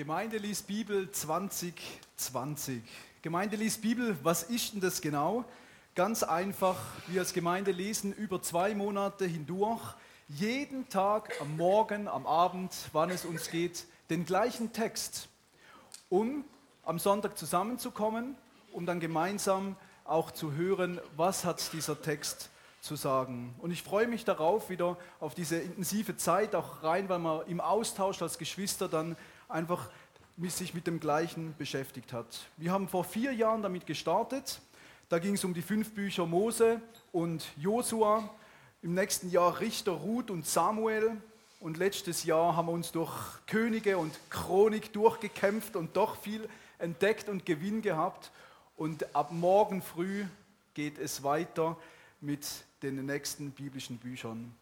Gemeinde liest Bibel 2020. Gemeinde liest Bibel, was ist denn das genau? Ganz einfach, wir als Gemeinde lesen über zwei Monate hindurch, jeden Tag am Morgen, am Abend, wann es uns geht, den gleichen Text, um am Sonntag zusammenzukommen, um dann gemeinsam auch zu hören, was hat dieser Text zu sagen. Und ich freue mich darauf, wieder auf diese intensive Zeit auch rein, weil man im Austausch als Geschwister dann einfach sich mit dem Gleichen beschäftigt hat. Wir haben vor vier Jahren damit gestartet. Da ging es um die fünf Bücher Mose und Josua. Im nächsten Jahr Richter, Ruth und Samuel. Und letztes Jahr haben wir uns durch Könige und Chronik durchgekämpft und doch viel entdeckt und Gewinn gehabt. Und ab morgen früh geht es weiter mit den nächsten biblischen Büchern.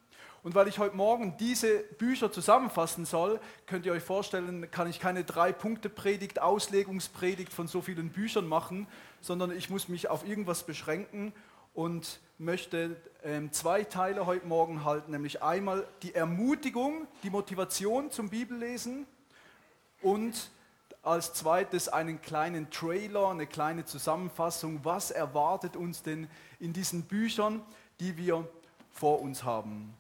Und weil ich heute Morgen diese Bücher zusammenfassen soll, könnt ihr euch vorstellen, kann ich keine Drei-Punkte-Predigt, Auslegungspredigt von so vielen Büchern machen, sondern ich muss mich auf irgendwas beschränken und möchte ähm, zwei Teile heute Morgen halten, nämlich einmal die Ermutigung, die Motivation zum Bibellesen und als zweites einen kleinen Trailer, eine kleine Zusammenfassung, was erwartet uns denn in diesen Büchern, die wir vor uns haben.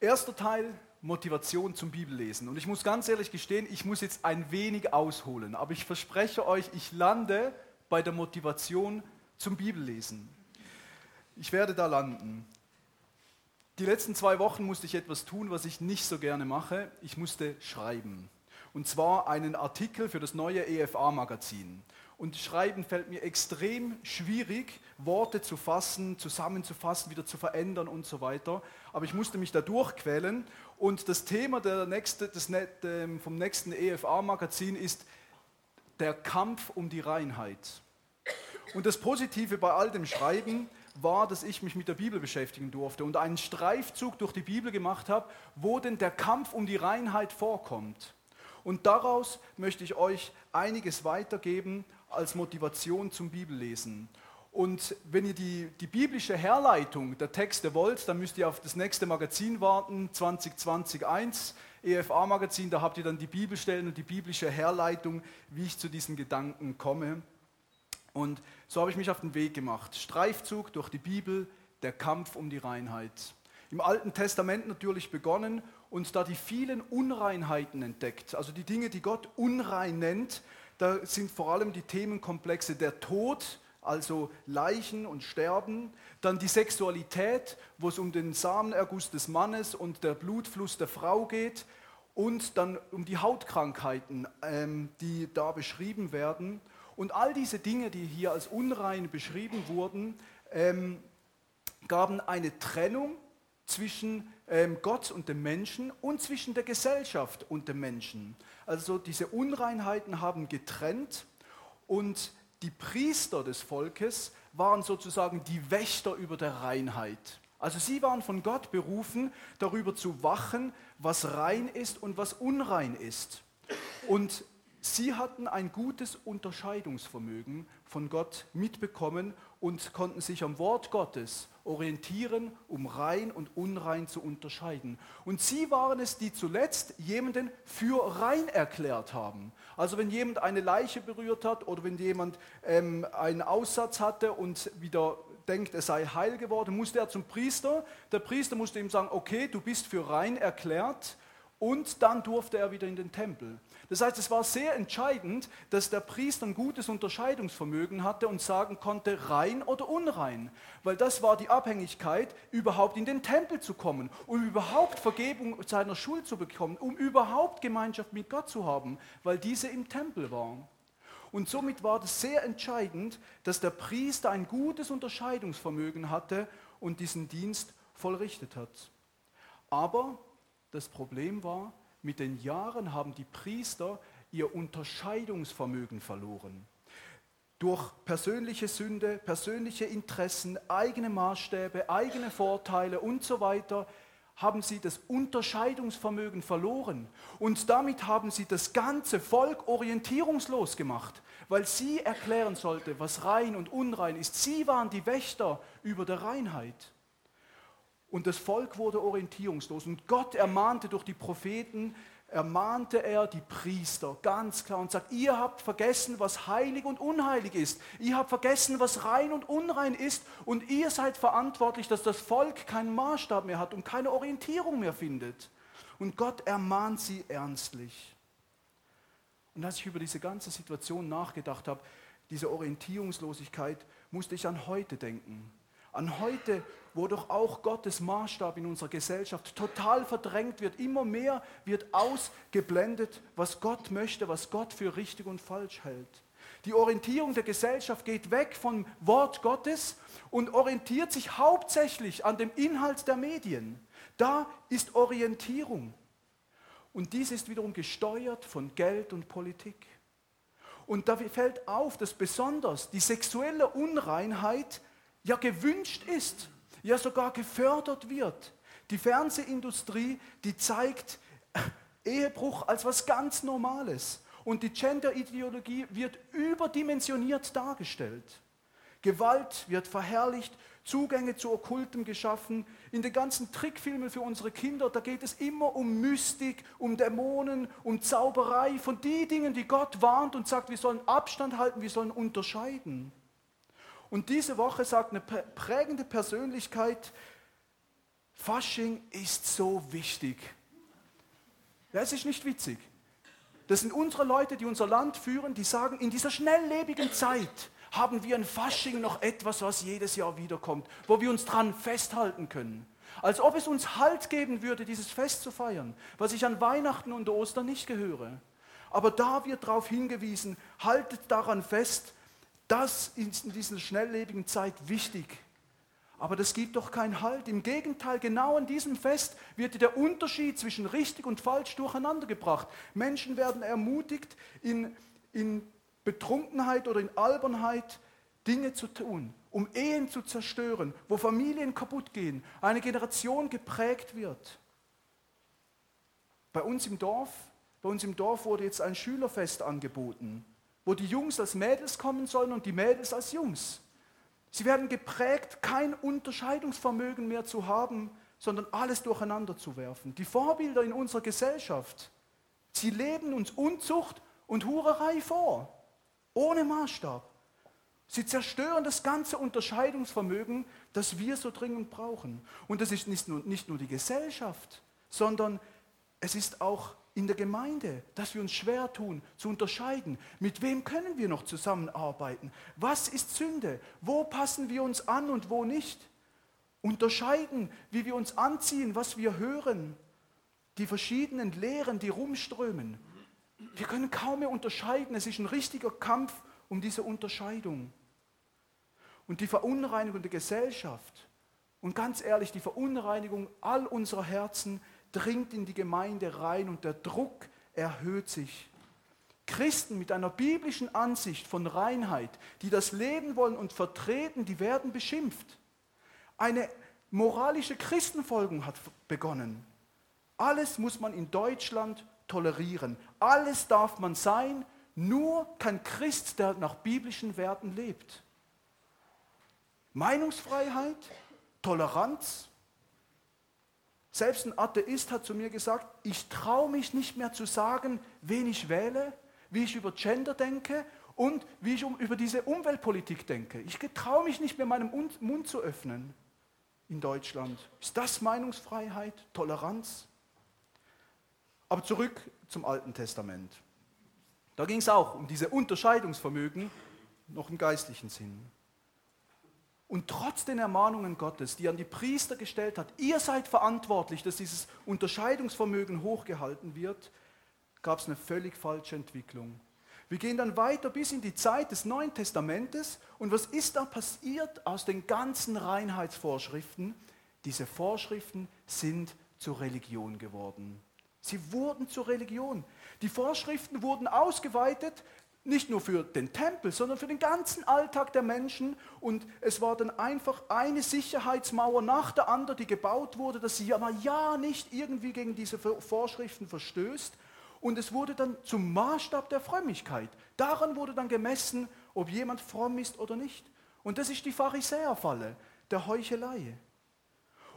Erster Teil, Motivation zum Bibellesen. Und ich muss ganz ehrlich gestehen, ich muss jetzt ein wenig ausholen, aber ich verspreche euch, ich lande bei der Motivation zum Bibellesen. Ich werde da landen. Die letzten zwei Wochen musste ich etwas tun, was ich nicht so gerne mache. Ich musste schreiben. Und zwar einen Artikel für das neue EFA-Magazin. Und Schreiben fällt mir extrem schwierig, Worte zu fassen, zusammenzufassen, wieder zu verändern und so weiter. Aber ich musste mich da durchquälen. Und das Thema der nächste, des, ähm, vom nächsten EFA-Magazin ist der Kampf um die Reinheit. Und das Positive bei all dem Schreiben war, dass ich mich mit der Bibel beschäftigen durfte und einen Streifzug durch die Bibel gemacht habe, wo denn der Kampf um die Reinheit vorkommt. Und daraus möchte ich euch einiges weitergeben als Motivation zum Bibellesen. Und wenn ihr die, die biblische Herleitung der Texte wollt, dann müsst ihr auf das nächste Magazin warten, 2020 EFA-Magazin, da habt ihr dann die Bibelstellen und die biblische Herleitung, wie ich zu diesen Gedanken komme. Und so habe ich mich auf den Weg gemacht. Streifzug durch die Bibel, der Kampf um die Reinheit. Im Alten Testament natürlich begonnen und da die vielen Unreinheiten entdeckt, also die Dinge, die Gott unrein nennt, da sind vor allem die Themenkomplexe der Tod, also Leichen und Sterben, dann die Sexualität, wo es um den Samenerguss des Mannes und der Blutfluss der Frau geht und dann um die Hautkrankheiten, ähm, die da beschrieben werden. Und all diese Dinge, die hier als unrein beschrieben wurden, ähm, gaben eine Trennung zwischen ähm, Gott und dem Menschen und zwischen der Gesellschaft und dem Menschen. Also diese Unreinheiten haben getrennt und die Priester des Volkes waren sozusagen die Wächter über der Reinheit. Also sie waren von Gott berufen, darüber zu wachen, was rein ist und was unrein ist. Und sie hatten ein gutes Unterscheidungsvermögen von Gott mitbekommen und konnten sich am Wort Gottes orientieren, um rein und unrein zu unterscheiden. Und sie waren es, die zuletzt jemanden für rein erklärt haben. Also wenn jemand eine Leiche berührt hat oder wenn jemand ähm, einen Aussatz hatte und wieder denkt, er sei heil geworden, musste er zum Priester. Der Priester musste ihm sagen, okay, du bist für rein erklärt und dann durfte er wieder in den Tempel. Das heißt, es war sehr entscheidend, dass der Priester ein gutes Unterscheidungsvermögen hatte und sagen konnte, rein oder unrein. Weil das war die Abhängigkeit, überhaupt in den Tempel zu kommen, um überhaupt Vergebung seiner Schuld zu bekommen, um überhaupt Gemeinschaft mit Gott zu haben, weil diese im Tempel war. Und somit war es sehr entscheidend, dass der Priester ein gutes Unterscheidungsvermögen hatte und diesen Dienst vollrichtet hat. Aber das Problem war, mit den Jahren haben die Priester ihr Unterscheidungsvermögen verloren. Durch persönliche Sünde, persönliche Interessen, eigene Maßstäbe, eigene Vorteile und so weiter haben sie das Unterscheidungsvermögen verloren. Und damit haben sie das ganze Volk orientierungslos gemacht, weil sie erklären sollte, was rein und unrein ist. Sie waren die Wächter über der Reinheit. Und das Volk wurde orientierungslos. Und Gott ermahnte durch die Propheten, ermahnte er die Priester ganz klar und sagt, ihr habt vergessen, was heilig und unheilig ist. Ihr habt vergessen, was rein und unrein ist und ihr seid verantwortlich, dass das Volk keinen Maßstab mehr hat und keine Orientierung mehr findet. Und Gott ermahnt sie ernstlich. Und als ich über diese ganze Situation nachgedacht habe, diese Orientierungslosigkeit, musste ich an heute denken. An heute, wo doch auch Gottes Maßstab in unserer Gesellschaft total verdrängt wird. Immer mehr wird ausgeblendet, was Gott möchte, was Gott für richtig und falsch hält. Die Orientierung der Gesellschaft geht weg vom Wort Gottes und orientiert sich hauptsächlich an dem Inhalt der Medien. Da ist Orientierung. Und dies ist wiederum gesteuert von Geld und Politik. Und da fällt auf, dass besonders die sexuelle Unreinheit ja gewünscht ist, ja sogar gefördert wird. Die Fernsehindustrie, die zeigt Ehebruch als was ganz Normales. Und die Gender-Ideologie wird überdimensioniert dargestellt. Gewalt wird verherrlicht, Zugänge zu Okkultem geschaffen. In den ganzen Trickfilmen für unsere Kinder, da geht es immer um Mystik, um Dämonen, um Zauberei, von den Dingen, die Gott warnt und sagt, wir sollen Abstand halten, wir sollen unterscheiden. Und diese Woche sagt eine prägende Persönlichkeit, Fasching ist so wichtig. Das ist nicht witzig. Das sind unsere Leute, die unser Land führen, die sagen, in dieser schnelllebigen Zeit haben wir ein Fasching noch etwas, was jedes Jahr wiederkommt, wo wir uns dran festhalten können. Als ob es uns Halt geben würde, dieses Fest zu feiern, was ich an Weihnachten und Ostern nicht gehöre. Aber da wird darauf hingewiesen, haltet daran fest, das ist in dieser schnelllebigen Zeit wichtig. Aber das gibt doch keinen Halt. Im Gegenteil, genau an diesem Fest wird der Unterschied zwischen richtig und falsch durcheinandergebracht. Menschen werden ermutigt, in, in Betrunkenheit oder in Albernheit Dinge zu tun, um Ehen zu zerstören, wo Familien kaputt gehen, eine Generation geprägt wird. Bei uns im Dorf, bei uns im Dorf wurde jetzt ein Schülerfest angeboten, wo die Jungs als Mädels kommen sollen und die Mädels als Jungs. Sie werden geprägt, kein Unterscheidungsvermögen mehr zu haben, sondern alles durcheinander zu werfen. Die Vorbilder in unserer Gesellschaft, sie leben uns Unzucht und Hurerei vor ohne Maßstab. Sie zerstören das ganze Unterscheidungsvermögen, das wir so dringend brauchen. Und das ist nicht nur, nicht nur die Gesellschaft, sondern es ist auch in der Gemeinde, dass wir uns schwer tun zu unterscheiden, mit wem können wir noch zusammenarbeiten, was ist Sünde, wo passen wir uns an und wo nicht. Unterscheiden, wie wir uns anziehen, was wir hören, die verschiedenen Lehren, die rumströmen. Wir können kaum mehr unterscheiden. Es ist ein richtiger Kampf um diese Unterscheidung. Und die Verunreinigung der Gesellschaft und ganz ehrlich, die Verunreinigung all unserer Herzen dringt in die Gemeinde rein und der Druck erhöht sich. Christen mit einer biblischen Ansicht von Reinheit, die das Leben wollen und vertreten, die werden beschimpft. Eine moralische Christenfolgung hat begonnen. Alles muss man in Deutschland tolerieren. Alles darf man sein, nur kein Christ, der nach biblischen Werten lebt. Meinungsfreiheit, Toleranz. Selbst ein Atheist hat zu mir gesagt, ich traue mich nicht mehr zu sagen, wen ich wähle, wie ich über Gender denke und wie ich über diese Umweltpolitik denke. Ich traue mich nicht mehr, meinen Mund zu öffnen in Deutschland. Ist das Meinungsfreiheit, Toleranz? Aber zurück zum Alten Testament. Da ging es auch um diese Unterscheidungsvermögen, noch im geistlichen Sinn. Und trotz den Ermahnungen Gottes, die er an die Priester gestellt hat, ihr seid verantwortlich, dass dieses Unterscheidungsvermögen hochgehalten wird, gab es eine völlig falsche Entwicklung. Wir gehen dann weiter bis in die Zeit des Neuen Testamentes. Und was ist da passiert aus den ganzen Reinheitsvorschriften? Diese Vorschriften sind zur Religion geworden. Sie wurden zur Religion. Die Vorschriften wurden ausgeweitet, nicht nur für den Tempel, sondern für den ganzen Alltag der Menschen. Und es war dann einfach eine Sicherheitsmauer nach der anderen, die gebaut wurde, dass sie ja, ja nicht irgendwie gegen diese Vorschriften verstößt. Und es wurde dann zum Maßstab der Frömmigkeit. Daran wurde dann gemessen, ob jemand fromm ist oder nicht. Und das ist die Pharisäerfalle der Heuchelei.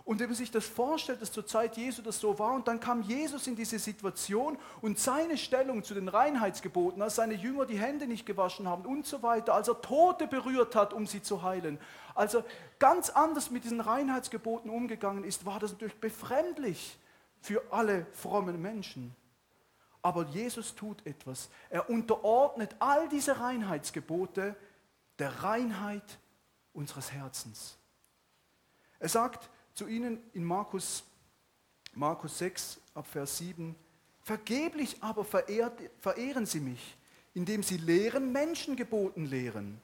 Und wenn man sich das vorstellt, dass zur Zeit Jesu das so war, und dann kam Jesus in diese Situation und seine Stellung zu den Reinheitsgeboten, als seine Jünger die Hände nicht gewaschen haben und so weiter, als er Tote berührt hat, um sie zu heilen, als er ganz anders mit diesen Reinheitsgeboten umgegangen ist, war das natürlich befremdlich für alle frommen Menschen. Aber Jesus tut etwas. Er unterordnet all diese Reinheitsgebote der Reinheit unseres Herzens. Er sagt zu ihnen in Markus, Markus 6 ab Vers 7, Vergeblich aber verehrt, verehren sie mich, indem sie lehren, Menschengeboten lehren.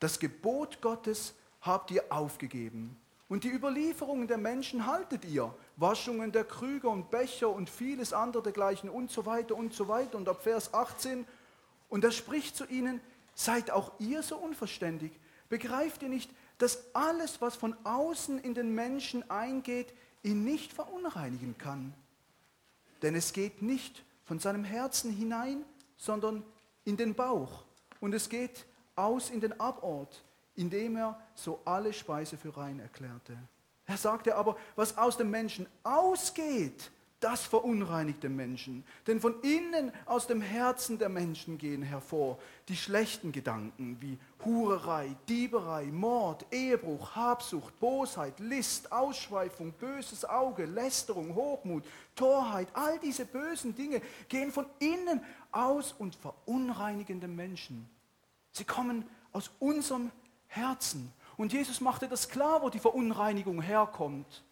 Das Gebot Gottes habt ihr aufgegeben. Und die Überlieferungen der Menschen haltet ihr. Waschungen der Krüge und Becher und vieles andere dergleichen und so weiter und so weiter. Und ab Vers 18, und er spricht zu ihnen, seid auch ihr so unverständig. Begreift ihr nicht, dass alles, was von außen in den Menschen eingeht, ihn nicht verunreinigen kann. Denn es geht nicht von seinem Herzen hinein, sondern in den Bauch. Und es geht aus in den Abort, indem er so alle Speise für rein erklärte. Er sagte aber, was aus dem Menschen ausgeht, das verunreinigt den Menschen. Denn von innen aus dem Herzen der Menschen gehen hervor die schlechten Gedanken wie Hurerei, Dieberei, Mord, Ehebruch, Habsucht, Bosheit, List, Ausschweifung, böses Auge, Lästerung, Hochmut, Torheit. All diese bösen Dinge gehen von innen aus und verunreinigen den Menschen. Sie kommen aus unserem Herzen. Und Jesus machte das klar, wo die Verunreinigung herkommt.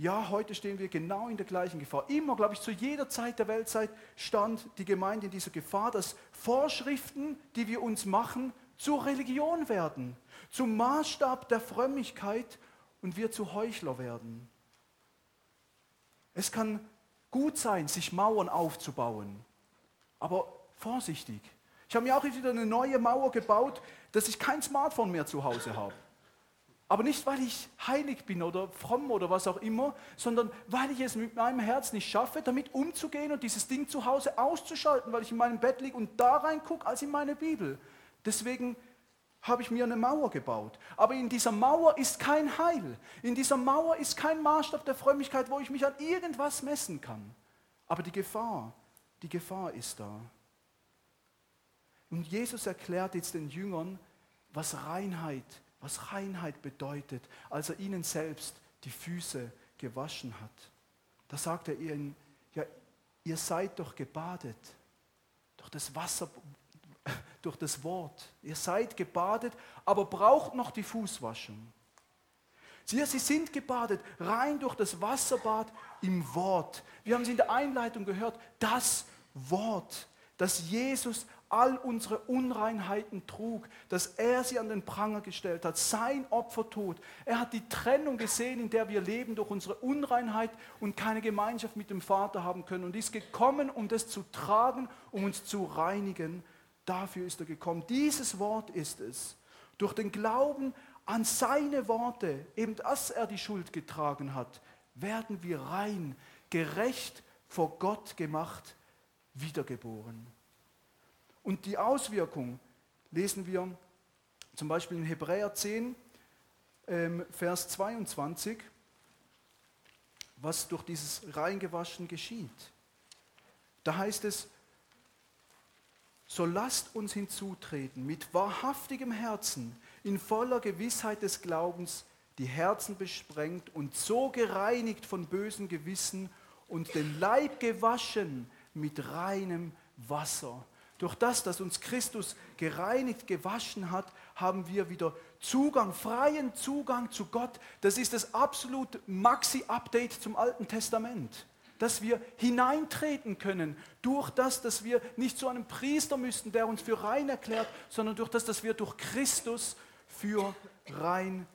Ja, heute stehen wir genau in der gleichen Gefahr. Immer, glaube ich, zu jeder Zeit der Weltzeit stand die Gemeinde in dieser Gefahr, dass Vorschriften, die wir uns machen, zur Religion werden, zum Maßstab der Frömmigkeit und wir zu Heuchler werden. Es kann gut sein, sich Mauern aufzubauen, aber vorsichtig. Ich habe mir auch wieder eine neue Mauer gebaut, dass ich kein Smartphone mehr zu Hause habe. Aber nicht, weil ich heilig bin oder fromm oder was auch immer, sondern weil ich es mit meinem Herz nicht schaffe, damit umzugehen und dieses Ding zu Hause auszuschalten, weil ich in meinem Bett liege und da reingucke als in meine Bibel. Deswegen habe ich mir eine Mauer gebaut. Aber in dieser Mauer ist kein Heil. In dieser Mauer ist kein Maßstab der Frömmigkeit, wo ich mich an irgendwas messen kann. Aber die Gefahr, die Gefahr ist da. Und Jesus erklärt jetzt den Jüngern, was Reinheit ist was Reinheit bedeutet, als er ihnen selbst die Füße gewaschen hat. Da sagt er ihnen, ja, ihr seid doch gebadet durch das Wasser, durch das Wort. Ihr seid gebadet, aber braucht noch die Fußwaschung. Sie, sie sind gebadet rein durch das Wasserbad im Wort. Wir haben es in der Einleitung gehört, das Wort, das Jesus all unsere Unreinheiten trug, dass er sie an den Pranger gestellt hat, sein Opfertod. Er hat die Trennung gesehen, in der wir leben durch unsere Unreinheit und keine Gemeinschaft mit dem Vater haben können und ist gekommen, um das zu tragen, um uns zu reinigen. Dafür ist er gekommen. Dieses Wort ist es. Durch den Glauben an seine Worte, eben dass er die Schuld getragen hat, werden wir rein, gerecht vor Gott gemacht, wiedergeboren. Und die Auswirkung lesen wir zum Beispiel in Hebräer 10, ähm, Vers 22, was durch dieses Reingewaschen geschieht. Da heißt es, so lasst uns hinzutreten mit wahrhaftigem Herzen, in voller Gewissheit des Glaubens, die Herzen besprengt und so gereinigt von bösen Gewissen und den Leib gewaschen mit reinem Wasser. Durch das, dass uns Christus gereinigt, gewaschen hat, haben wir wieder Zugang, freien Zugang zu Gott. Das ist das absolut Maxi-Update zum Alten Testament. Dass wir hineintreten können durch das, dass wir nicht zu einem Priester müssten, der uns für rein erklärt, sondern durch das, dass wir durch Christus für rein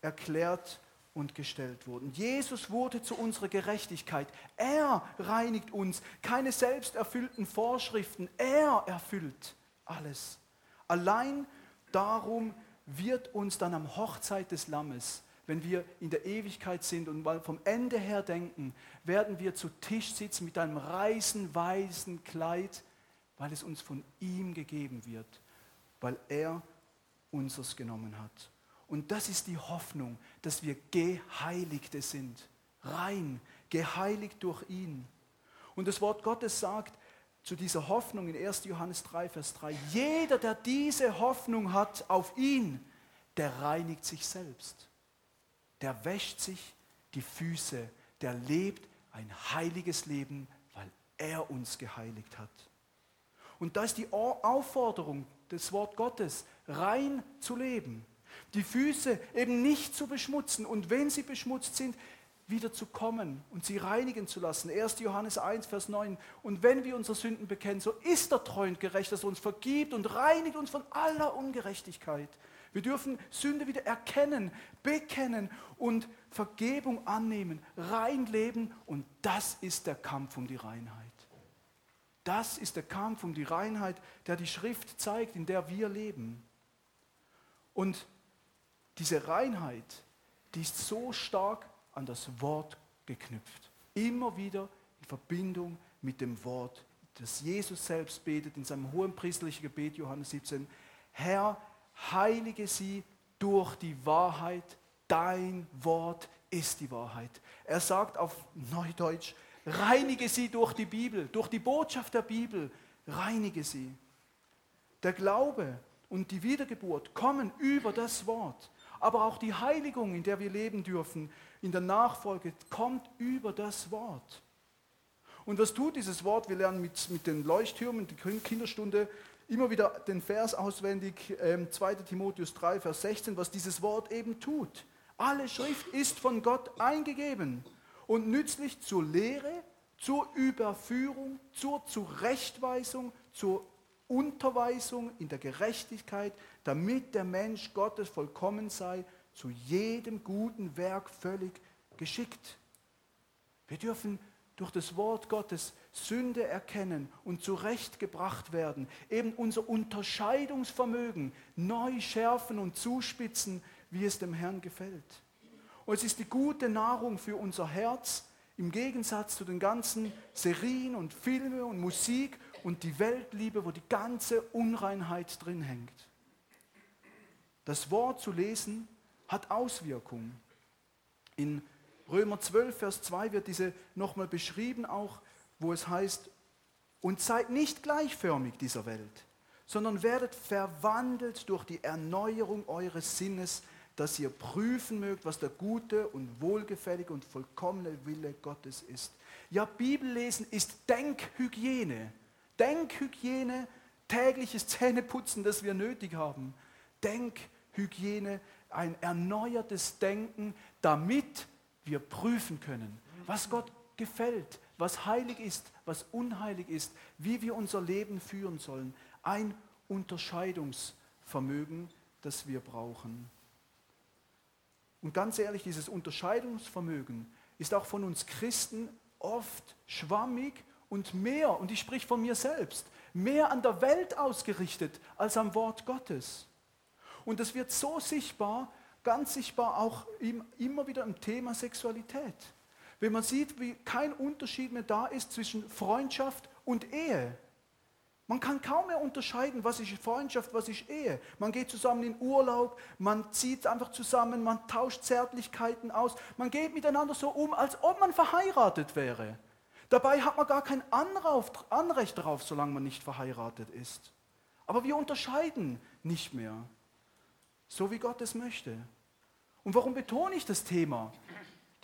erklärt und gestellt wurden. Jesus wurde zu unserer Gerechtigkeit. Er reinigt uns. Keine selbsterfüllten Vorschriften. Er erfüllt alles. Allein darum wird uns dann am Hochzeit des Lammes, wenn wir in der Ewigkeit sind und mal vom Ende her denken, werden wir zu Tisch sitzen mit einem reißen weißen Kleid, weil es uns von ihm gegeben wird, weil er unseres genommen hat. Und das ist die Hoffnung, dass wir Geheiligte sind. Rein, geheiligt durch ihn. Und das Wort Gottes sagt zu dieser Hoffnung in 1. Johannes 3, Vers 3, jeder, der diese Hoffnung hat auf ihn, der reinigt sich selbst. Der wäscht sich die Füße, der lebt ein heiliges Leben, weil er uns geheiligt hat. Und da ist die Aufforderung des Wort Gottes, rein zu leben. Die Füße eben nicht zu beschmutzen und wenn sie beschmutzt sind, wieder zu kommen und sie reinigen zu lassen. 1. Johannes 1, Vers 9. Und wenn wir unsere Sünden bekennen, so ist er treu und gerecht, dass er uns vergibt und reinigt uns von aller Ungerechtigkeit. Wir dürfen Sünde wieder erkennen, bekennen und Vergebung annehmen, rein leben und das ist der Kampf um die Reinheit. Das ist der Kampf um die Reinheit, der die Schrift zeigt, in der wir leben. Und diese Reinheit, die ist so stark an das Wort geknüpft. Immer wieder in Verbindung mit dem Wort, das Jesus selbst betet in seinem hohen priesterlichen Gebet, Johannes 17. Herr, heilige sie durch die Wahrheit. Dein Wort ist die Wahrheit. Er sagt auf Neudeutsch, reinige sie durch die Bibel, durch die Botschaft der Bibel, reinige sie. Der Glaube und die Wiedergeburt kommen über das Wort aber auch die Heiligung, in der wir leben dürfen, in der Nachfolge, kommt über das Wort. Und was tut dieses Wort? Wir lernen mit, mit den Leuchttürmen, die Kinderstunde, immer wieder den Vers auswendig, ähm, 2 Timotheus 3, Vers 16, was dieses Wort eben tut. Alle Schrift ist von Gott eingegeben und nützlich zur Lehre, zur Überführung, zur Zurechtweisung, zur Unterweisung in der Gerechtigkeit, damit der Mensch Gottes vollkommen sei, zu jedem guten Werk völlig geschickt. Wir dürfen durch das Wort Gottes Sünde erkennen und zurechtgebracht werden, eben unser Unterscheidungsvermögen neu schärfen und zuspitzen, wie es dem Herrn gefällt. Und es ist die gute Nahrung für unser Herz im Gegensatz zu den ganzen Serien und Filme und Musik und die Weltliebe, wo die ganze Unreinheit drin hängt. Das Wort zu lesen hat Auswirkungen. In Römer 12, Vers 2 wird diese nochmal beschrieben, auch wo es heißt, und seid nicht gleichförmig dieser Welt, sondern werdet verwandelt durch die Erneuerung eures Sinnes, dass ihr prüfen mögt, was der gute und wohlgefällige und vollkommene Wille Gottes ist. Ja, Bibellesen ist Denkhygiene. Denkhygiene, tägliches Zähneputzen, das wir nötig haben. Denkhygiene, ein erneuertes Denken, damit wir prüfen können, was Gott gefällt, was heilig ist, was unheilig ist, wie wir unser Leben führen sollen. Ein Unterscheidungsvermögen, das wir brauchen. Und ganz ehrlich, dieses Unterscheidungsvermögen ist auch von uns Christen oft schwammig und mehr, und ich spreche von mir selbst, mehr an der Welt ausgerichtet als am Wort Gottes. Und das wird so sichtbar, ganz sichtbar auch immer wieder im Thema Sexualität. Wenn man sieht, wie kein Unterschied mehr da ist zwischen Freundschaft und Ehe. Man kann kaum mehr unterscheiden, was ist Freundschaft, was ist Ehe. Man geht zusammen in Urlaub, man zieht einfach zusammen, man tauscht Zärtlichkeiten aus, man geht miteinander so um, als ob man verheiratet wäre. Dabei hat man gar kein Anrecht darauf, solange man nicht verheiratet ist. Aber wir unterscheiden nicht mehr, so wie Gott es möchte. Und warum betone ich das Thema?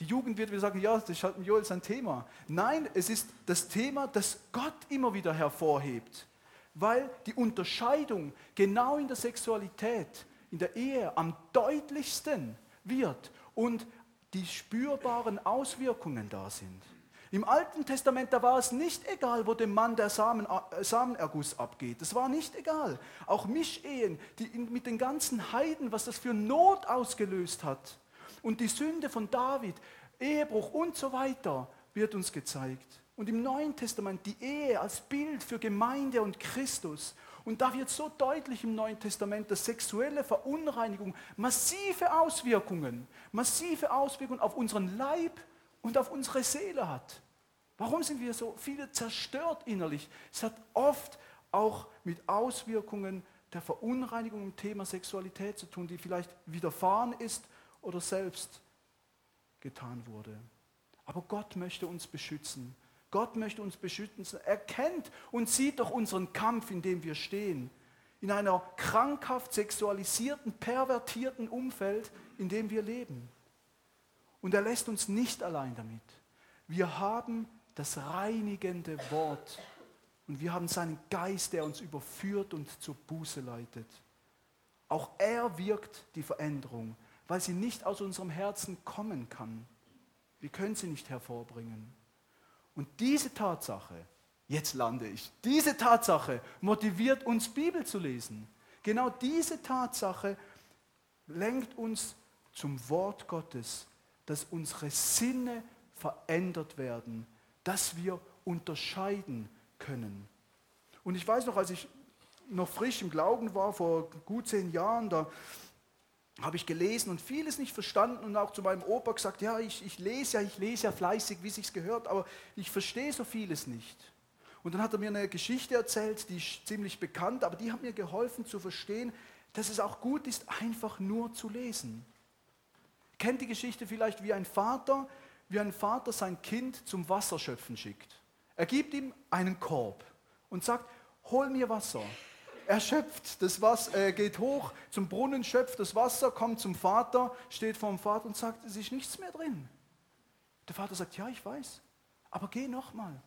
Die Jugend wird wieder sagen, ja, das ist halt Joel sein Thema. Nein, es ist das Thema, das Gott immer wieder hervorhebt. Weil die Unterscheidung genau in der Sexualität, in der Ehe am deutlichsten wird und die spürbaren Auswirkungen da sind. Im Alten Testament, da war es nicht egal, wo dem Mann der Samen, äh, Samenerguss abgeht. Das war nicht egal. Auch Mischehen, die mit den ganzen Heiden, was das für Not ausgelöst hat. Und die Sünde von David, Ehebruch und so weiter, wird uns gezeigt. Und im Neuen Testament die Ehe als Bild für Gemeinde und Christus. Und da wird so deutlich im Neuen Testament, dass sexuelle Verunreinigung massive Auswirkungen, massive Auswirkungen auf unseren Leib und auf unsere Seele hat. Warum sind wir so viele zerstört innerlich? Es hat oft auch mit Auswirkungen der Verunreinigung im Thema Sexualität zu tun, die vielleicht widerfahren ist oder selbst getan wurde. Aber Gott möchte uns beschützen. Gott möchte uns beschützen. Er kennt und sieht doch unseren Kampf, in dem wir stehen. In einer krankhaft sexualisierten, pervertierten Umfeld, in dem wir leben. Und er lässt uns nicht allein damit. Wir haben das reinigende Wort und wir haben seinen Geist, der uns überführt und zur Buße leitet. Auch er wirkt die Veränderung, weil sie nicht aus unserem Herzen kommen kann. Wir können sie nicht hervorbringen. Und diese Tatsache, jetzt lande ich, diese Tatsache motiviert uns, Bibel zu lesen. Genau diese Tatsache lenkt uns zum Wort Gottes, dass unsere Sinne verändert werden, dass wir unterscheiden können. Und ich weiß noch, als ich noch frisch im Glauben war, vor gut zehn Jahren, da habe ich gelesen und vieles nicht verstanden und auch zu meinem Opa gesagt, ja, ich, ich lese ja, ich lese ja fleißig, wie sich's gehört, aber ich verstehe so vieles nicht. Und dann hat er mir eine Geschichte erzählt, die ist ziemlich bekannt, aber die hat mir geholfen zu verstehen, dass es auch gut ist, einfach nur zu lesen. Kennt die Geschichte vielleicht wie ein Vater, wie ein Vater sein Kind zum Wasserschöpfen schickt. Er gibt ihm einen Korb und sagt, hol mir Wasser. Er schöpft das Wasser, er geht hoch zum Brunnen, schöpft das Wasser, kommt zum Vater, steht vor dem Vater und sagt, es ist nichts mehr drin. Der Vater sagt, ja, ich weiß, aber geh nochmal.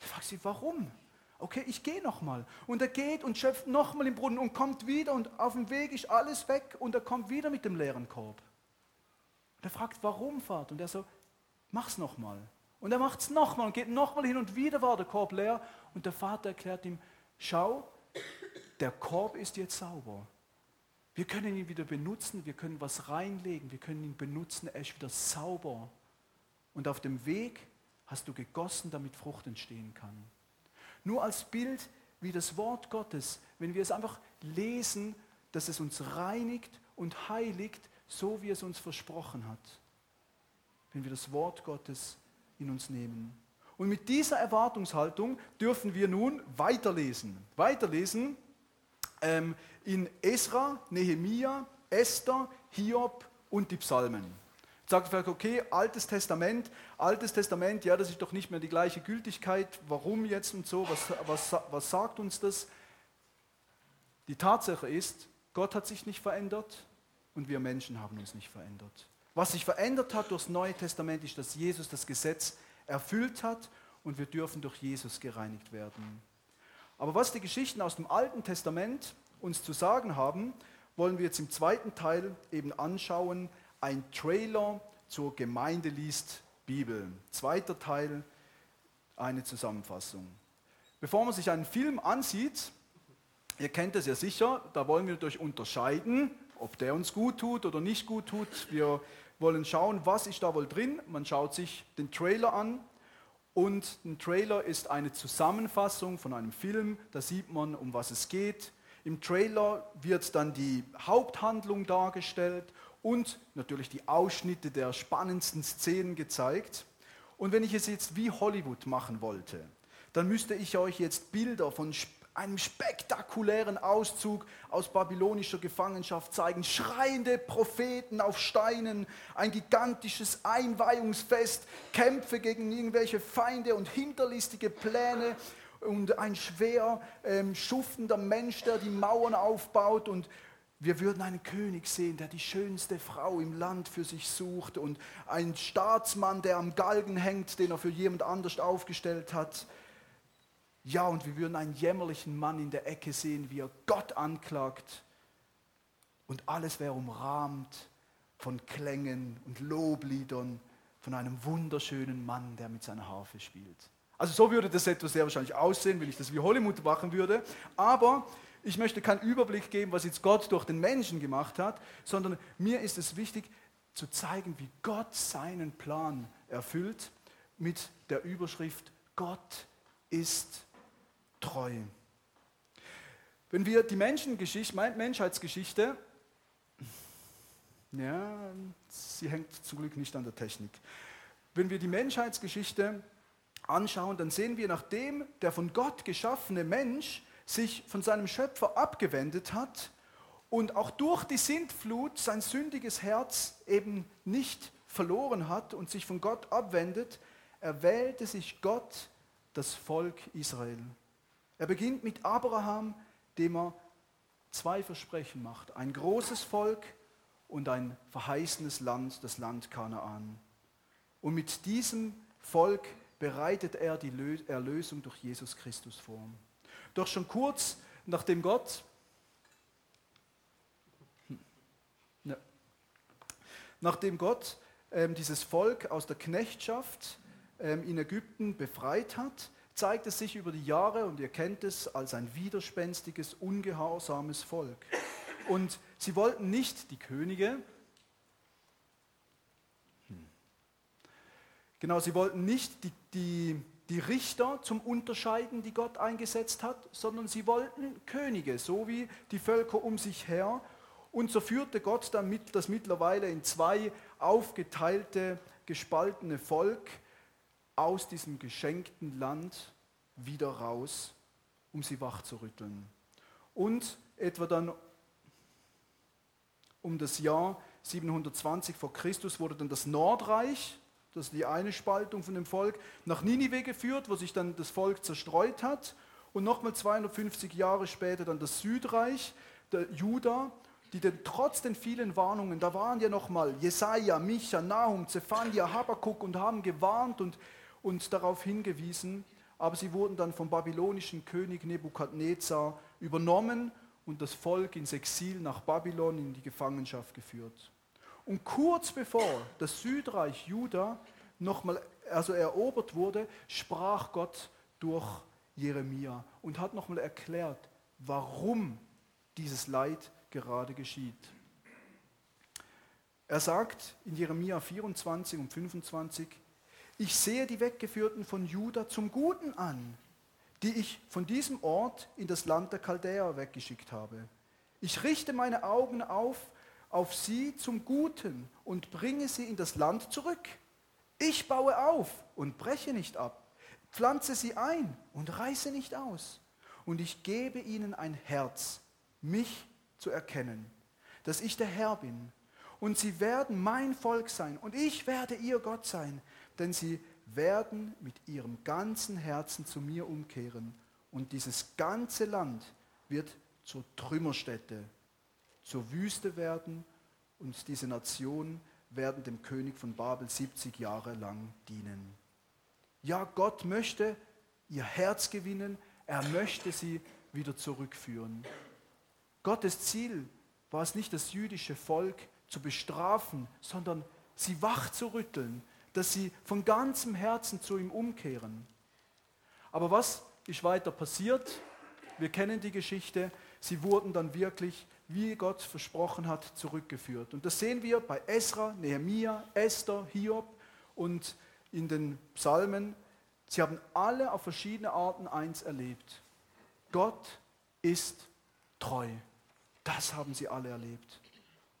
Er fragt sie, warum? Okay, ich gehe nochmal. Und er geht und schöpft nochmal im Brunnen und kommt wieder und auf dem Weg ist alles weg und er kommt wieder mit dem leeren Korb. Und er fragt, warum, Vater? Und er so, mach's nochmal. Und er macht es nochmal und geht nochmal hin und wieder war der Korb leer. Und der Vater erklärt ihm, schau, der Korb ist jetzt sauber. Wir können ihn wieder benutzen, wir können was reinlegen, wir können ihn benutzen, er ist wieder sauber. Und auf dem Weg hast du gegossen, damit Frucht entstehen kann. Nur als Bild wie das Wort Gottes, wenn wir es einfach lesen, dass es uns reinigt und heiligt, so wie es uns versprochen hat. Wenn wir das Wort Gottes in uns nehmen. Und mit dieser Erwartungshaltung dürfen wir nun weiterlesen. Weiterlesen ähm, in Esra, Nehemia, Esther, Hiob und die Psalmen. Jetzt sagt vielleicht, okay, Altes Testament, Altes Testament, ja, das ist doch nicht mehr die gleiche Gültigkeit. Warum jetzt und so? Was, was, was sagt uns das? Die Tatsache ist, Gott hat sich nicht verändert und wir Menschen haben uns nicht verändert. Was sich verändert hat durch das Neue Testament ist, dass Jesus das Gesetz erfüllt hat und wir dürfen durch Jesus gereinigt werden. Aber was die Geschichten aus dem Alten Testament uns zu sagen haben, wollen wir jetzt im zweiten Teil eben anschauen. Ein Trailer zur Gemeinde liest Bibel. Zweiter Teil, eine Zusammenfassung. Bevor man sich einen Film ansieht, ihr kennt es ja sicher, da wollen wir natürlich unterscheiden, ob der uns gut tut oder nicht gut tut. Wir wollen schauen, was ist da wohl drin. Man schaut sich den Trailer an und ein Trailer ist eine Zusammenfassung von einem Film, da sieht man, um was es geht. Im Trailer wird dann die Haupthandlung dargestellt und natürlich die Ausschnitte der spannendsten Szenen gezeigt. Und wenn ich es jetzt wie Hollywood machen wollte, dann müsste ich euch jetzt Bilder von einem spektakulären Auszug aus babylonischer Gefangenschaft zeigen. Schreiende Propheten auf Steinen, ein gigantisches Einweihungsfest, Kämpfe gegen irgendwelche Feinde und hinterlistige Pläne und ein schwer ähm, schuftender Mensch, der die Mauern aufbaut und wir würden einen König sehen, der die schönste Frau im Land für sich sucht und einen Staatsmann, der am Galgen hängt, den er für jemand anders aufgestellt hat. Ja, und wir würden einen jämmerlichen Mann in der Ecke sehen, wie er Gott anklagt. Und alles wäre umrahmt von Klängen und Lobliedern von einem wunderschönen Mann, der mit seiner Harfe spielt. Also so würde das etwas sehr wahrscheinlich aussehen, wenn ich das wie Hollywood machen würde. Aber ich möchte keinen Überblick geben, was jetzt Gott durch den Menschen gemacht hat, sondern mir ist es wichtig zu zeigen, wie Gott seinen Plan erfüllt mit der Überschrift Gott ist treu. Wenn wir die Menschengeschichte, Menschheitsgeschichte, ja, sie hängt zum Glück nicht an der Technik. Wenn wir die Menschheitsgeschichte anschauen, dann sehen wir, nachdem der von Gott geschaffene Mensch sich von seinem Schöpfer abgewendet hat und auch durch die Sintflut sein sündiges Herz eben nicht verloren hat und sich von Gott abwendet, erwählte sich Gott das Volk Israel. Er beginnt mit Abraham, dem er zwei Versprechen macht. Ein großes Volk und ein verheißenes Land, das Land Kanaan. Und mit diesem Volk bereitet er die Erlösung durch Jesus Christus vor. Doch schon kurz nachdem Gott hm, nachdem Gott ähm, dieses Volk aus der Knechtschaft ähm, in Ägypten befreit hat, zeigt es sich über die Jahre, und ihr kennt es, als ein widerspenstiges, ungehorsames Volk. Und sie wollten nicht die Könige, hm. genau, sie wollten nicht die, die, die Richter zum Unterscheiden, die Gott eingesetzt hat, sondern sie wollten Könige, so wie die Völker um sich her. Und so führte Gott dann das mittlerweile in zwei aufgeteilte, gespaltene Volk aus diesem geschenkten Land wieder raus, um sie wach zu rütteln. Und etwa dann um das Jahr 720 vor Christus wurde dann das Nordreich, das ist die eine Spaltung von dem Volk, nach Ninive geführt, wo sich dann das Volk zerstreut hat. Und nochmal 250 Jahre später dann das Südreich, der Juda, die denn trotz den vielen Warnungen, da waren ja nochmal Jesaja, Micha, Nahum, Zephania, Habakkuk und haben gewarnt und und darauf hingewiesen, aber sie wurden dann vom babylonischen König Nebukadnezar übernommen und das Volk ins Exil nach Babylon in die Gefangenschaft geführt. Und kurz bevor das Südreich Juda nochmal also erobert wurde, sprach Gott durch Jeremia und hat nochmal erklärt, warum dieses Leid gerade geschieht. Er sagt in Jeremia 24 und 25, ich sehe die Weggeführten von Juda zum Guten an, die ich von diesem Ort in das Land der Chaldäer weggeschickt habe. Ich richte meine Augen auf auf sie zum Guten und bringe sie in das Land zurück. Ich baue auf und breche nicht ab, pflanze sie ein und reiße nicht aus. Und ich gebe ihnen ein Herz, mich zu erkennen, dass ich der Herr bin. Und sie werden mein Volk sein und ich werde ihr Gott sein denn sie werden mit ihrem ganzen Herzen zu mir umkehren und dieses ganze Land wird zur Trümmerstätte, zur Wüste werden und diese Nationen werden dem König von Babel 70 Jahre lang dienen. Ja, Gott möchte ihr Herz gewinnen, er möchte sie wieder zurückführen. Gottes Ziel war es nicht, das jüdische Volk zu bestrafen, sondern sie wach zu rütteln, dass sie von ganzem Herzen zu ihm umkehren. Aber was ist weiter passiert? Wir kennen die Geschichte. Sie wurden dann wirklich, wie Gott versprochen hat, zurückgeführt. Und das sehen wir bei Esra, Nehemia, Esther, Hiob und in den Psalmen. Sie haben alle auf verschiedene Arten eins erlebt. Gott ist treu. Das haben sie alle erlebt.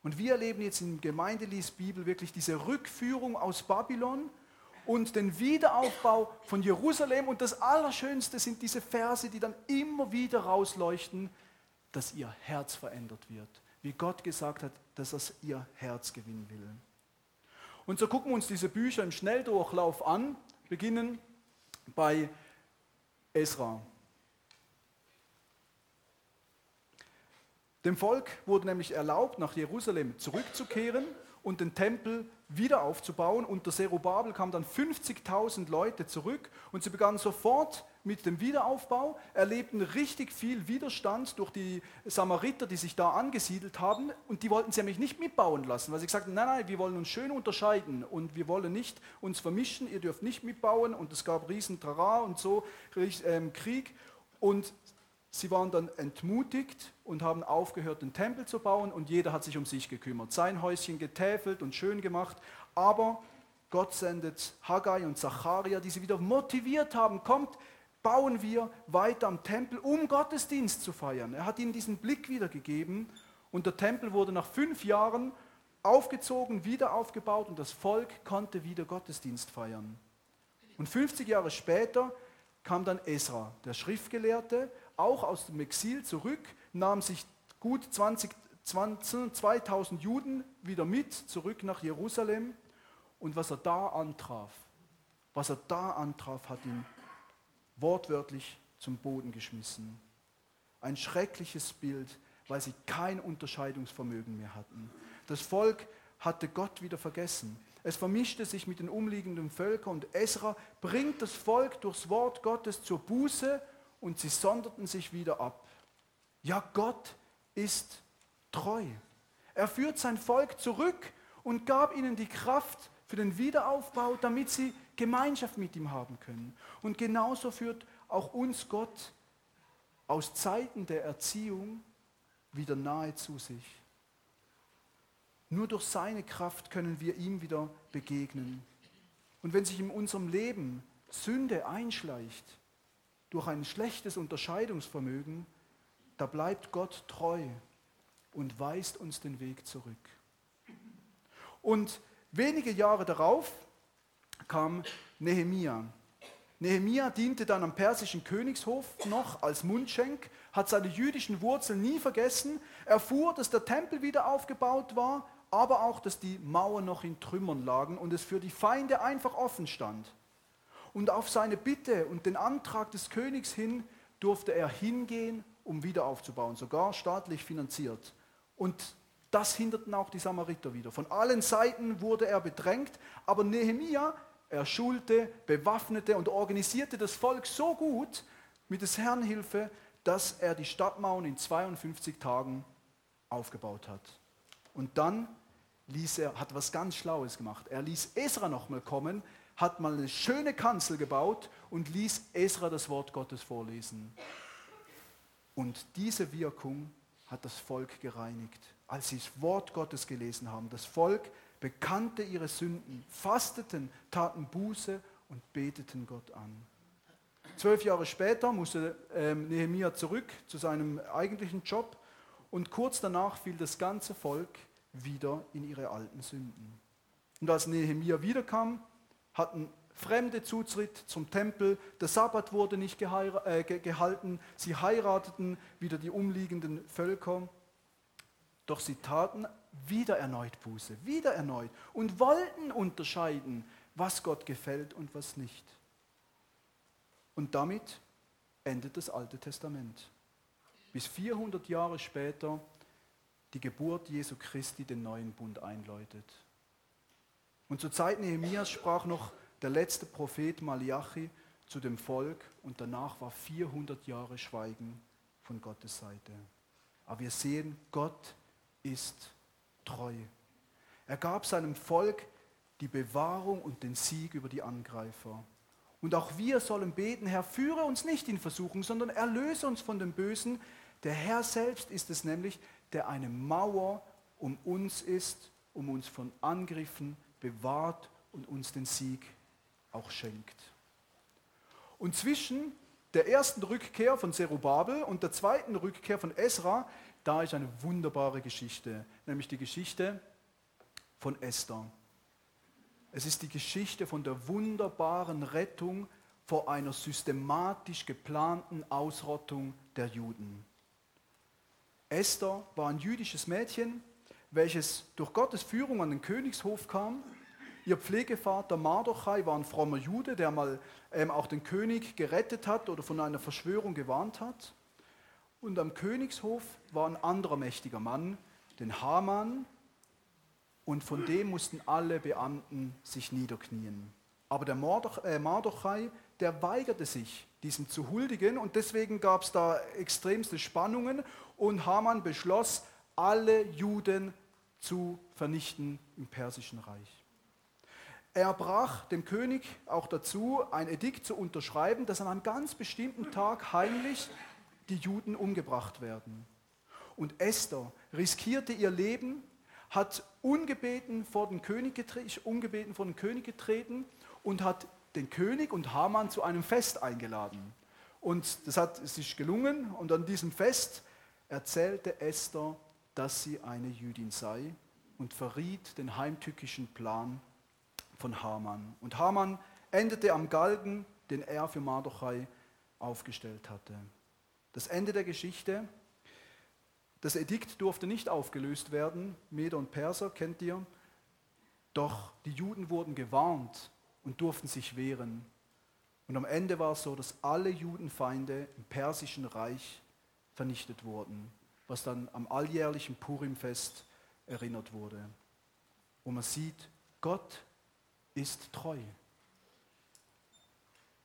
Und wir erleben jetzt in Gemeindelies Bibel wirklich diese Rückführung aus Babylon und den Wiederaufbau von Jerusalem. Und das Allerschönste sind diese Verse, die dann immer wieder rausleuchten, dass ihr Herz verändert wird. Wie Gott gesagt hat, dass er ihr Herz gewinnen will. Und so gucken wir uns diese Bücher im Schnelldurchlauf an, beginnen bei Esra. Dem Volk wurde nämlich erlaubt, nach Jerusalem zurückzukehren und den Tempel wieder aufzubauen. Unter Zerubabel kamen dann 50.000 Leute zurück und sie begannen sofort mit dem Wiederaufbau, erlebten richtig viel Widerstand durch die Samariter, die sich da angesiedelt haben. Und die wollten sie nämlich nicht mitbauen lassen, weil sie gesagt haben, nein, nein, wir wollen uns schön unterscheiden und wir wollen nicht uns vermischen, ihr dürft nicht mitbauen. Und es gab riesen Trara und so, ähm, Krieg. Und Sie waren dann entmutigt und haben aufgehört, den Tempel zu bauen und jeder hat sich um sich gekümmert. Sein Häuschen getäfelt und schön gemacht, aber Gott sendet Haggai und Zacharia, die sie wieder motiviert haben, kommt, bauen wir weiter am Tempel, um Gottesdienst zu feiern. Er hat ihnen diesen Blick wiedergegeben und der Tempel wurde nach fünf Jahren aufgezogen, wieder aufgebaut und das Volk konnte wieder Gottesdienst feiern. Und 50 Jahre später kam dann Esra, der Schriftgelehrte, auch aus dem Exil zurück, nahm sich gut 20, 20, 2000 Juden wieder mit zurück nach Jerusalem. Und was er da antraf, was er da antraf, hat ihn wortwörtlich zum Boden geschmissen. Ein schreckliches Bild, weil sie kein Unterscheidungsvermögen mehr hatten. Das Volk hatte Gott wieder vergessen. Es vermischte sich mit den umliegenden Völkern und Esra bringt das Volk durchs Wort Gottes zur Buße und sie sonderten sich wieder ab. Ja, Gott ist treu. Er führt sein Volk zurück und gab ihnen die Kraft für den Wiederaufbau, damit sie Gemeinschaft mit ihm haben können. Und genauso führt auch uns Gott aus Zeiten der Erziehung wieder nahe zu sich. Nur durch seine Kraft können wir ihm wieder begegnen. Und wenn sich in unserem Leben Sünde einschleicht, durch ein schlechtes Unterscheidungsvermögen, da bleibt Gott treu und weist uns den Weg zurück. Und wenige Jahre darauf kam Nehemia. Nehemia diente dann am persischen Königshof noch als Mundschenk, hat seine jüdischen Wurzeln nie vergessen, erfuhr, dass der Tempel wieder aufgebaut war, aber auch, dass die Mauern noch in Trümmern lagen und es für die Feinde einfach offen stand. Und auf seine Bitte und den Antrag des Königs hin durfte er hingehen, um wieder aufzubauen, sogar staatlich finanziert. Und das hinderten auch die Samariter wieder. Von allen Seiten wurde er bedrängt, aber Nehemia er schulte, bewaffnete und organisierte das Volk so gut mit des Herrn Hilfe, dass er die Stadtmauern in 52 Tagen aufgebaut hat. Und dann ließ er, hat was ganz Schlaues gemacht. Er ließ Esra nochmal kommen, hat mal eine schöne Kanzel gebaut und ließ Esra das Wort Gottes vorlesen. Und diese Wirkung hat das Volk gereinigt. Als sie das Wort Gottes gelesen haben, das Volk bekannte ihre Sünden, fasteten, taten Buße und beteten Gott an. Zwölf Jahre später musste ähm, Nehemia zurück zu seinem eigentlichen Job und kurz danach fiel das ganze Volk wieder in ihre alten Sünden. Und als Nehemia wiederkam, hatten Fremde Zutritt zum Tempel, der Sabbat wurde nicht äh, gehalten, sie heirateten wieder die umliegenden Völker, doch sie taten wieder erneut Buße, wieder erneut und wollten unterscheiden, was Gott gefällt und was nicht. Und damit endet das Alte Testament. Bis 400 Jahre später die Geburt Jesu Christi den neuen Bund einläutet. Und zur Zeit Nehemias sprach noch der letzte Prophet Malachi zu dem Volk und danach war 400 Jahre Schweigen von Gottes Seite. Aber wir sehen, Gott ist treu. Er gab seinem Volk die Bewahrung und den Sieg über die Angreifer. Und auch wir sollen beten, Herr, führe uns nicht in Versuchung, sondern erlöse uns von dem Bösen. Der Herr selbst ist es nämlich, der eine Mauer um uns ist, um uns von Angriffen bewahrt und uns den Sieg auch schenkt. Und zwischen der ersten Rückkehr von Zerubabel und der zweiten Rückkehr von Esra da ist eine wunderbare Geschichte, nämlich die Geschichte von Esther. Es ist die Geschichte von der wunderbaren Rettung vor einer systematisch geplanten Ausrottung der Juden. Esther war ein jüdisches Mädchen, welches durch Gottes Führung an den Königshof kam. Ihr Pflegevater Mardochai war ein frommer Jude, der mal ähm, auch den König gerettet hat oder von einer Verschwörung gewarnt hat. Und am Königshof war ein anderer mächtiger Mann, den Haman, und von dem mussten alle Beamten sich niederknien. Aber der äh, Mardochai, der weigerte sich, diesem zu huldigen, und deswegen gab es da extremste Spannungen, und Haman beschloss, alle Juden zu vernichten im Persischen Reich. Er brach dem König auch dazu, ein Edikt zu unterschreiben, dass an einem ganz bestimmten Tag heimlich die Juden umgebracht werden. Und Esther riskierte ihr Leben, hat ungebeten vor den König getreten, ungebeten vor den König getreten und hat den König und Haman zu einem Fest eingeladen. Und das hat sich gelungen und an diesem Fest erzählte Esther, dass sie eine Jüdin sei und verriet den heimtückischen Plan von Haman. Und Haman endete am Galgen, den er für Mardochai aufgestellt hatte. Das Ende der Geschichte. Das Edikt durfte nicht aufgelöst werden. Meder und Perser kennt ihr. Doch die Juden wurden gewarnt und durften sich wehren. Und am Ende war es so, dass alle Judenfeinde im persischen Reich vernichtet wurden, was dann am alljährlichen Purimfest erinnert wurde. Und man sieht, Gott ist treu.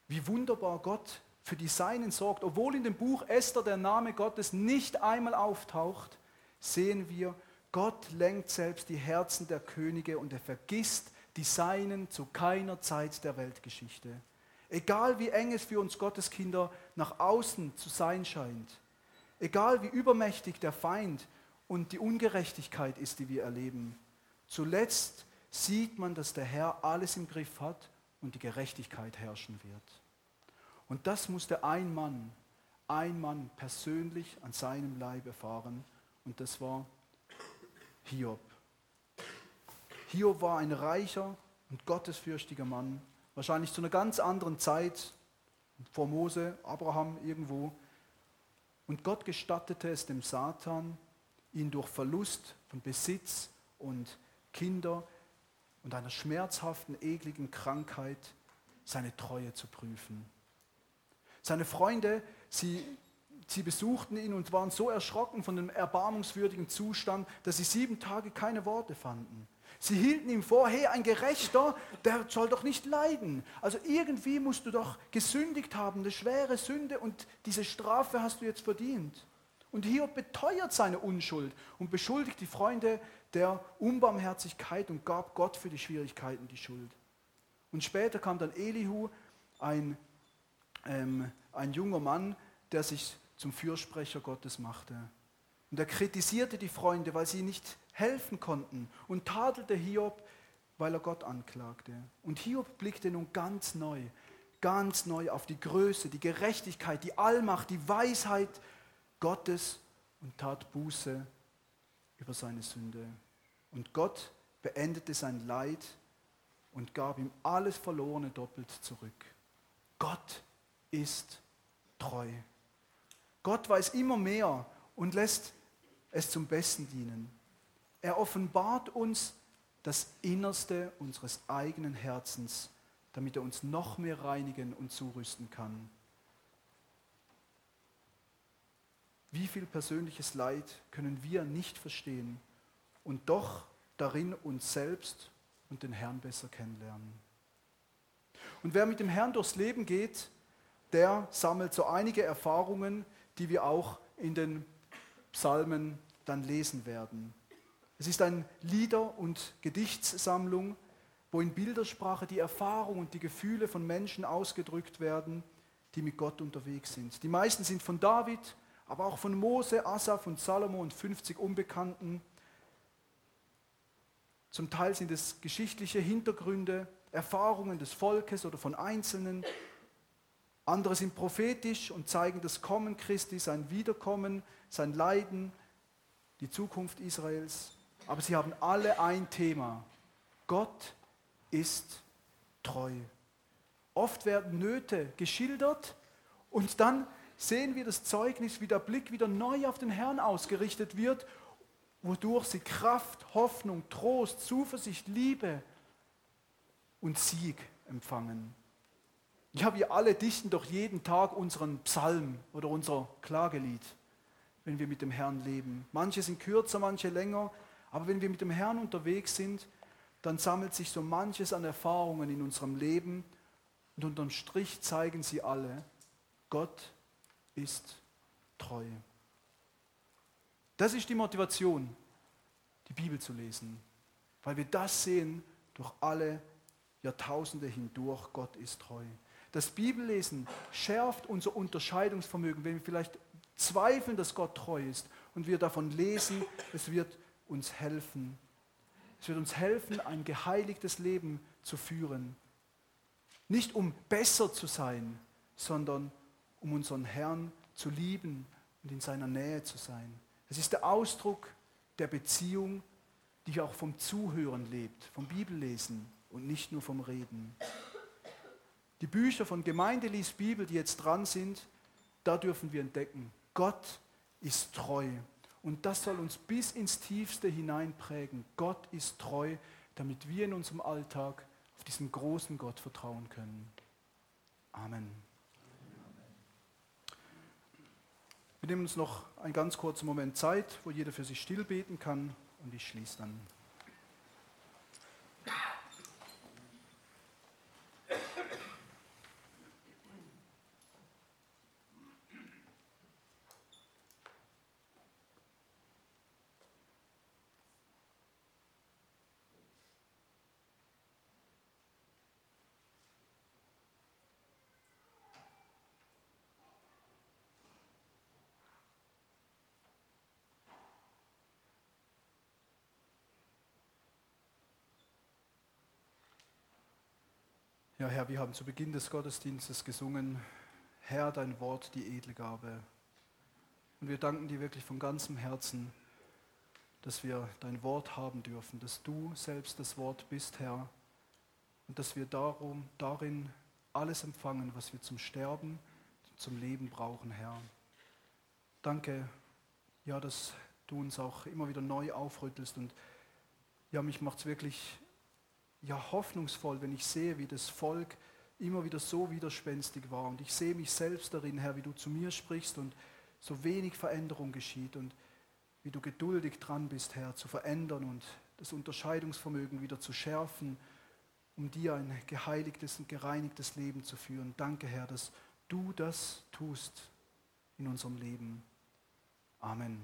Wie wunderbar Gott für die Seinen sorgt. Obwohl in dem Buch Esther der Name Gottes nicht einmal auftaucht, sehen wir, Gott lenkt selbst die Herzen der Könige und er vergisst die Seinen zu keiner Zeit der Weltgeschichte. Egal wie eng es für uns Gotteskinder nach außen zu sein scheint, egal wie übermächtig der Feind und die Ungerechtigkeit ist, die wir erleben, zuletzt sieht man, dass der Herr alles im Griff hat und die Gerechtigkeit herrschen wird. Und das musste ein Mann, ein Mann persönlich an seinem Leib erfahren und das war Hiob. Hiob war ein reicher und gottesfürchtiger Mann, wahrscheinlich zu einer ganz anderen Zeit, vor Mose, Abraham irgendwo. Und Gott gestattete es dem Satan, ihn durch Verlust von Besitz und Kinder und einer schmerzhaften, ekligen Krankheit seine Treue zu prüfen. Seine Freunde, sie, sie besuchten ihn und waren so erschrocken von dem erbarmungswürdigen Zustand, dass sie sieben Tage keine Worte fanden. Sie hielten ihm vor, hey, ein Gerechter, der soll doch nicht leiden. Also irgendwie musst du doch gesündigt haben, eine schwere Sünde und diese Strafe hast du jetzt verdient. Und Hiob beteuert seine Unschuld und beschuldigt die Freunde der Unbarmherzigkeit und gab Gott für die Schwierigkeiten die Schuld. Und später kam dann Elihu, ein, ähm, ein junger Mann, der sich zum Fürsprecher Gottes machte. Und er kritisierte die Freunde, weil sie nicht helfen konnten und tadelte Hiob, weil er Gott anklagte. Und Hiob blickte nun ganz neu, ganz neu auf die Größe, die Gerechtigkeit, die Allmacht, die Weisheit Gottes und tat Buße über seine Sünde. Und Gott beendete sein Leid und gab ihm alles Verlorene doppelt zurück. Gott ist treu. Gott weiß immer mehr und lässt es zum Besten dienen. Er offenbart uns das Innerste unseres eigenen Herzens, damit er uns noch mehr reinigen und zurüsten kann. Wie viel persönliches Leid können wir nicht verstehen und doch darin uns selbst und den Herrn besser kennenlernen. Und wer mit dem Herrn durchs Leben geht, der sammelt so einige Erfahrungen, die wir auch in den Psalmen dann lesen werden. Es ist eine Lieder- und Gedichtssammlung, wo in Bildersprache die Erfahrung und die Gefühle von Menschen ausgedrückt werden, die mit Gott unterwegs sind. Die meisten sind von David, aber auch von Mose, Asaph und Salomo und 50 Unbekannten. Zum Teil sind es geschichtliche Hintergründe, Erfahrungen des Volkes oder von Einzelnen. Andere sind prophetisch und zeigen das Kommen Christi, sein Wiederkommen, sein Leiden, die Zukunft Israels. Aber sie haben alle ein Thema. Gott ist treu. Oft werden Nöte geschildert und dann sehen wir das Zeugnis, wie der Blick wieder neu auf den Herrn ausgerichtet wird, wodurch sie Kraft, Hoffnung, Trost, Zuversicht, Liebe und Sieg empfangen. Ja, wir alle dichten doch jeden Tag unseren Psalm oder unser Klagelied wenn wir mit dem Herrn leben. Manche sind kürzer, manche länger, aber wenn wir mit dem Herrn unterwegs sind, dann sammelt sich so manches an Erfahrungen in unserem Leben und unterm Strich zeigen sie alle, Gott ist treu. Das ist die Motivation, die Bibel zu lesen, weil wir das sehen durch alle Jahrtausende hindurch, Gott ist treu. Das Bibellesen schärft unser Unterscheidungsvermögen, wenn wir vielleicht zweifeln, dass Gott treu ist und wir davon lesen, es wird uns helfen. Es wird uns helfen, ein geheiligtes Leben zu führen. Nicht um besser zu sein, sondern um unseren Herrn zu lieben und in seiner Nähe zu sein. Es ist der Ausdruck der Beziehung, die auch vom Zuhören lebt, vom Bibellesen und nicht nur vom Reden. Die Bücher von Gemeinde liest Bibel, die jetzt dran sind, da dürfen wir entdecken, Gott ist treu. Und das soll uns bis ins Tiefste hinein prägen. Gott ist treu, damit wir in unserem Alltag auf diesen großen Gott vertrauen können. Amen. Wir nehmen uns noch einen ganz kurzen Moment Zeit, wo jeder für sich still beten kann und ich schließe dann. Ja, Herr, wir haben zu Beginn des Gottesdienstes gesungen, Herr, dein Wort, die edle Gabe. Und wir danken dir wirklich von ganzem Herzen, dass wir dein Wort haben dürfen, dass du selbst das Wort bist, Herr, und dass wir darum, darin alles empfangen, was wir zum Sterben, zum Leben brauchen, Herr. Danke, ja, dass du uns auch immer wieder neu aufrüttelst und ja, mich macht es wirklich ja, hoffnungsvoll, wenn ich sehe, wie das Volk immer wieder so widerspenstig war. Und ich sehe mich selbst darin, Herr, wie du zu mir sprichst und so wenig Veränderung geschieht und wie du geduldig dran bist, Herr, zu verändern und das Unterscheidungsvermögen wieder zu schärfen, um dir ein geheiligtes und gereinigtes Leben zu führen. Danke, Herr, dass du das tust in unserem Leben. Amen.